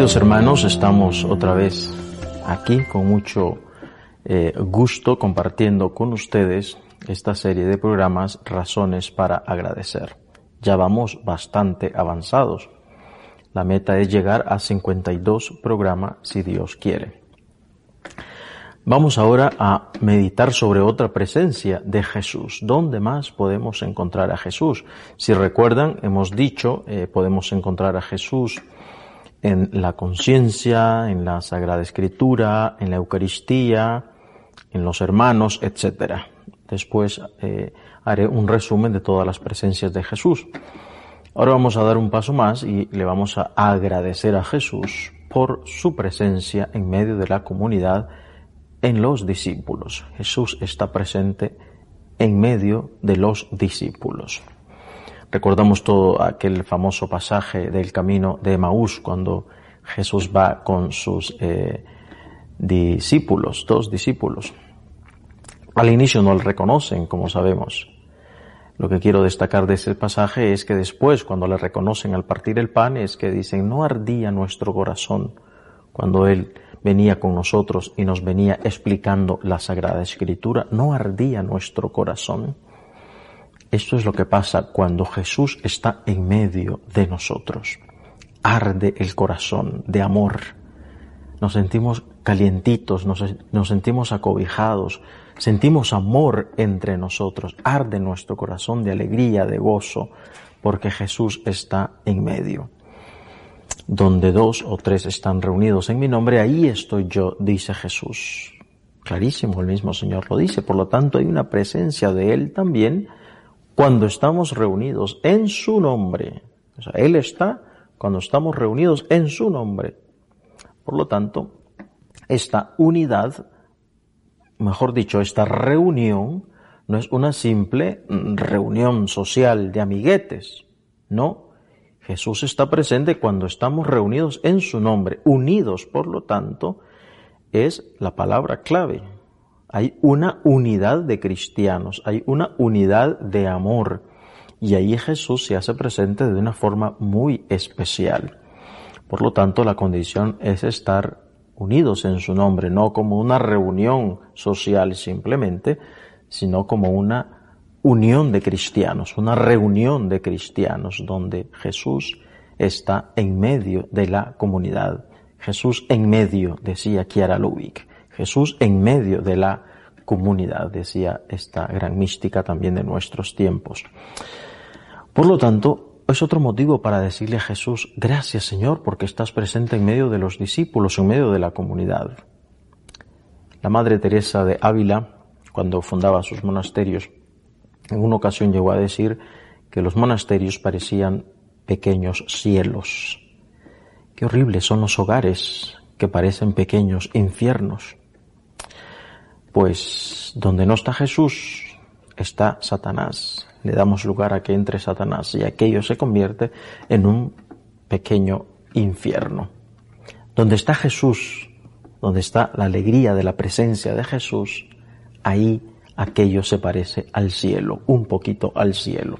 Queridos hermanos, estamos otra vez aquí con mucho eh, gusto compartiendo con ustedes esta serie de programas Razones para agradecer. Ya vamos bastante avanzados. La meta es llegar a 52 programas si Dios quiere. Vamos ahora a meditar sobre otra presencia de Jesús. ¿Dónde más podemos encontrar a Jesús? Si recuerdan, hemos dicho, eh, podemos encontrar a Jesús en la conciencia, en la Sagrada Escritura, en la Eucaristía, en los hermanos, etc. Después eh, haré un resumen de todas las presencias de Jesús. Ahora vamos a dar un paso más y le vamos a agradecer a Jesús por su presencia en medio de la comunidad en los discípulos. Jesús está presente en medio de los discípulos. Recordamos todo aquel famoso pasaje del camino de Emaús cuando Jesús va con sus eh, discípulos, dos discípulos. Al inicio no le reconocen, como sabemos. Lo que quiero destacar de ese pasaje es que después, cuando le reconocen al partir el pan, es que dicen, no ardía nuestro corazón cuando Él venía con nosotros y nos venía explicando la Sagrada Escritura, no ardía nuestro corazón. Esto es lo que pasa cuando Jesús está en medio de nosotros. Arde el corazón de amor. Nos sentimos calientitos, nos, sentimos acobijados, sentimos amor entre nosotros. Arde nuestro corazón de alegría, de gozo, porque Jesús está en medio. Donde dos o tres están reunidos en mi nombre, ahí estoy yo, dice Jesús. Clarísimo, el mismo Señor lo dice. Por lo tanto, hay una presencia de Él también cuando estamos reunidos en su nombre. Él está cuando estamos reunidos en su nombre. Por lo tanto, esta unidad, mejor dicho, esta reunión, no es una simple reunión social de amiguetes. No. Jesús está presente cuando estamos reunidos en su nombre, unidos, por lo tanto, es la palabra clave. Hay una unidad de cristianos, hay una unidad de amor. Y ahí Jesús se hace presente de una forma muy especial. Por lo tanto, la condición es estar unidos en su nombre, no como una reunión social simplemente, sino como una unión de cristianos, una reunión de cristianos donde Jesús está en medio de la comunidad. Jesús en medio, decía Kiara Lubick. Jesús en medio de la comunidad, decía esta gran mística también de nuestros tiempos. Por lo tanto, es otro motivo para decirle a Jesús, gracias Señor, porque estás presente en medio de los discípulos, en medio de la comunidad. La Madre Teresa de Ávila, cuando fundaba sus monasterios, en una ocasión llegó a decir que los monasterios parecían pequeños cielos. Qué horribles son los hogares que parecen pequeños infiernos. Pues donde no está Jesús, está Satanás. Le damos lugar a que entre Satanás y aquello se convierte en un pequeño infierno. Donde está Jesús, donde está la alegría de la presencia de Jesús, ahí aquello se parece al cielo, un poquito al cielo.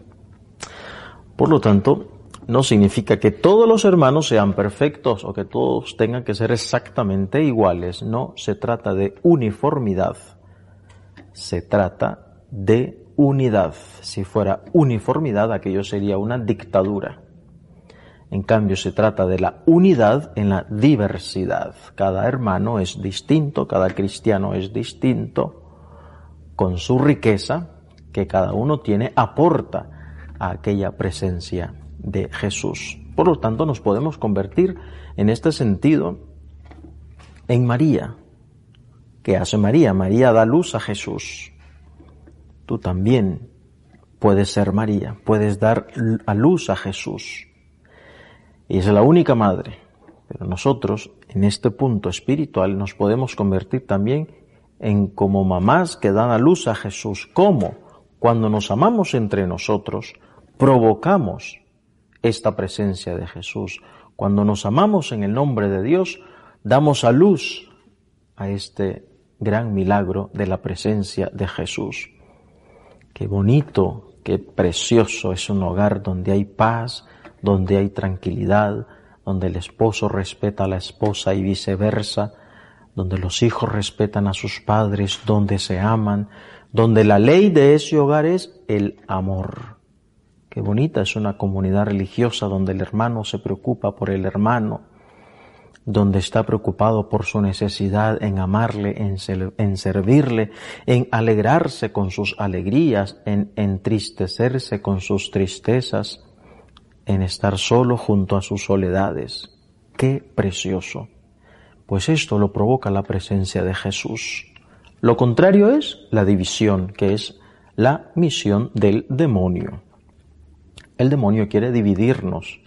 Por lo tanto, no significa que todos los hermanos sean perfectos o que todos tengan que ser exactamente iguales. No, se trata de uniformidad. Se trata de unidad. Si fuera uniformidad, aquello sería una dictadura. En cambio, se trata de la unidad en la diversidad. Cada hermano es distinto, cada cristiano es distinto, con su riqueza que cada uno tiene, aporta a aquella presencia de Jesús. Por lo tanto, nos podemos convertir en este sentido en María. ¿Qué hace María? María da luz a Jesús. Tú también puedes ser María, puedes dar a luz a Jesús. Y es la única madre. Pero nosotros, en este punto espiritual, nos podemos convertir también en como mamás que dan a luz a Jesús. ¿Cómo? Cuando nos amamos entre nosotros, provocamos esta presencia de Jesús. Cuando nos amamos en el nombre de Dios, damos a luz a este gran milagro de la presencia de Jesús. Qué bonito, qué precioso es un hogar donde hay paz, donde hay tranquilidad, donde el esposo respeta a la esposa y viceversa, donde los hijos respetan a sus padres, donde se aman, donde la ley de ese hogar es el amor. Qué bonita es una comunidad religiosa donde el hermano se preocupa por el hermano, donde está preocupado por su necesidad en amarle, en, servirle, en alegrarse con sus alegrías, en entristecerse con sus tristezas, en estar solo junto a sus soledades. Qué precioso. Pues esto lo provoca la presencia de Jesús. Lo contrario es la división, que es la misión del demonio. El demonio quiere dividirnos.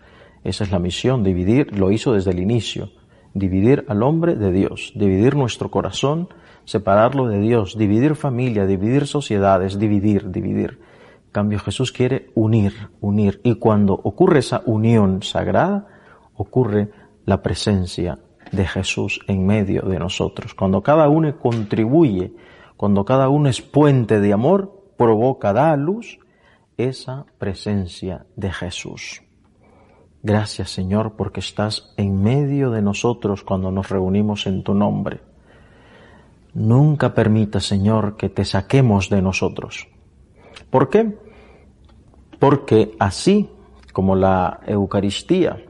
Esa es la misión, dividir, lo hizo desde el inicio dividir al hombre de Dios, dividir nuestro corazón, separarlo de Dios, dividir familia, dividir sociedades, dividir, dividir. En cambio, Jesús quiere unir, unir. Y cuando ocurre esa unión sagrada, ocurre la presencia de Jesús en medio de nosotros. Cuando cada uno contribuye, cuando cada uno es puente de amor, provoca, da luz esa presencia de Jesús. Gracias Señor porque estás en medio de nosotros cuando nos reunimos en tu nombre. Nunca permita Señor que te saquemos de nosotros. ¿Por qué? Porque así como la Eucaristía,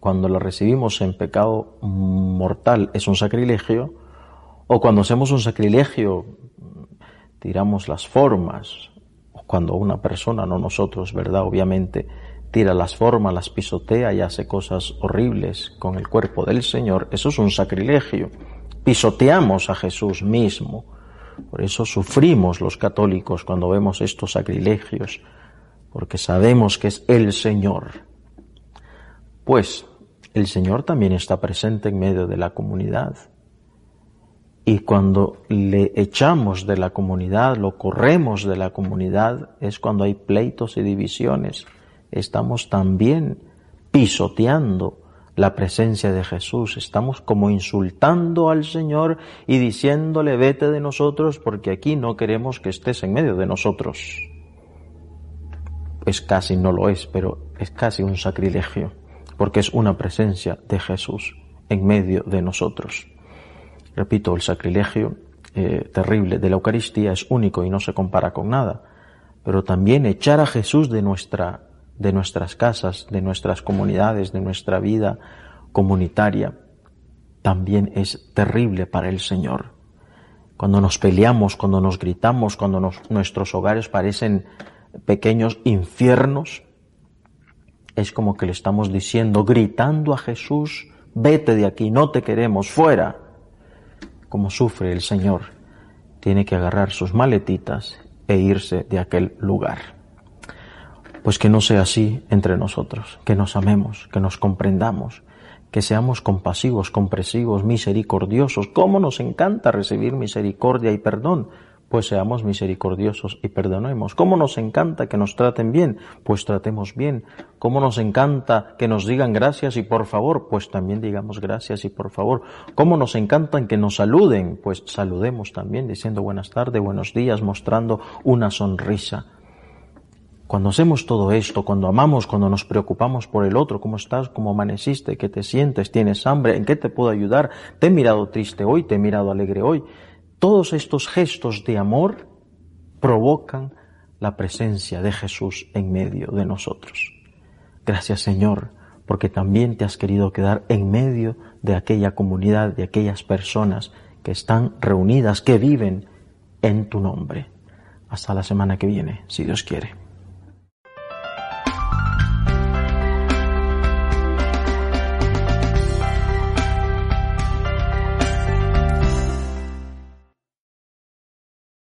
cuando la recibimos en pecado mortal, es un sacrilegio, o cuando hacemos un sacrilegio, tiramos las formas, cuando una persona, no nosotros, ¿verdad? Obviamente, tira las formas, las pisotea y hace cosas horribles con el cuerpo del Señor, eso es un sacrilegio. Pisoteamos a Jesús mismo. Por eso sufrimos los católicos cuando vemos estos sacrilegios, porque sabemos que es el Señor. Pues el Señor también está presente en medio de la comunidad. Y cuando le echamos de la comunidad, lo corremos de la comunidad, es cuando hay pleitos y divisiones estamos también pisoteando la presencia de Jesús. Estamos como insultando al Señor y diciéndole, vete de nosotros porque aquí no queremos que estés en medio de nosotros. Es casi, no lo es, pero es casi un sacrilegio, porque es una presencia de Jesús en medio de nosotros. Repito, el sacrilegio eh, terrible de la Eucaristía es único y no se compara con nada, pero también echar a Jesús de nuestra de nuestras casas, de nuestras comunidades, de nuestra vida comunitaria, también es terrible para el Señor. Cuando nos peleamos, cuando nos gritamos, cuando nuestros hogares parecen pequeños infiernos, es como que le estamos diciendo, gritando a Jesús, vete de aquí, no te queremos, fuera. Como sufre el Señor, tiene que agarrar sus maletitas e irse de aquel lugar. Pues que no sea así entre nosotros, que nos amemos, que nos comprendamos, que seamos compasivos, compresivos, misericordiosos. ¿Cómo nos encanta recibir misericordia y perdón? Pues seamos misericordiosos y perdonemos. ¿Cómo nos encanta que nos traten bien? Pues tratemos bien. ¿Cómo nos encanta que nos digan gracias y por favor? Pues también digamos gracias y por favor. ¿Cómo nos encanta que nos saluden? Pues saludemos también diciendo buenas tardes, buenos días, mostrando una sonrisa. Cuando hacemos todo esto, cuando amamos, cuando nos preocupamos por el otro, cómo estás, cómo amaneciste, qué te sientes, tienes hambre, en qué te puedo ayudar, te he mirado triste hoy, te he mirado alegre hoy, todos estos gestos de amor provocan la presencia de Jesús en medio de nosotros. Gracias Señor, porque también te has querido quedar en medio de aquella comunidad, de aquellas personas que están reunidas, que viven en tu nombre. Hasta la semana que viene, si Dios quiere.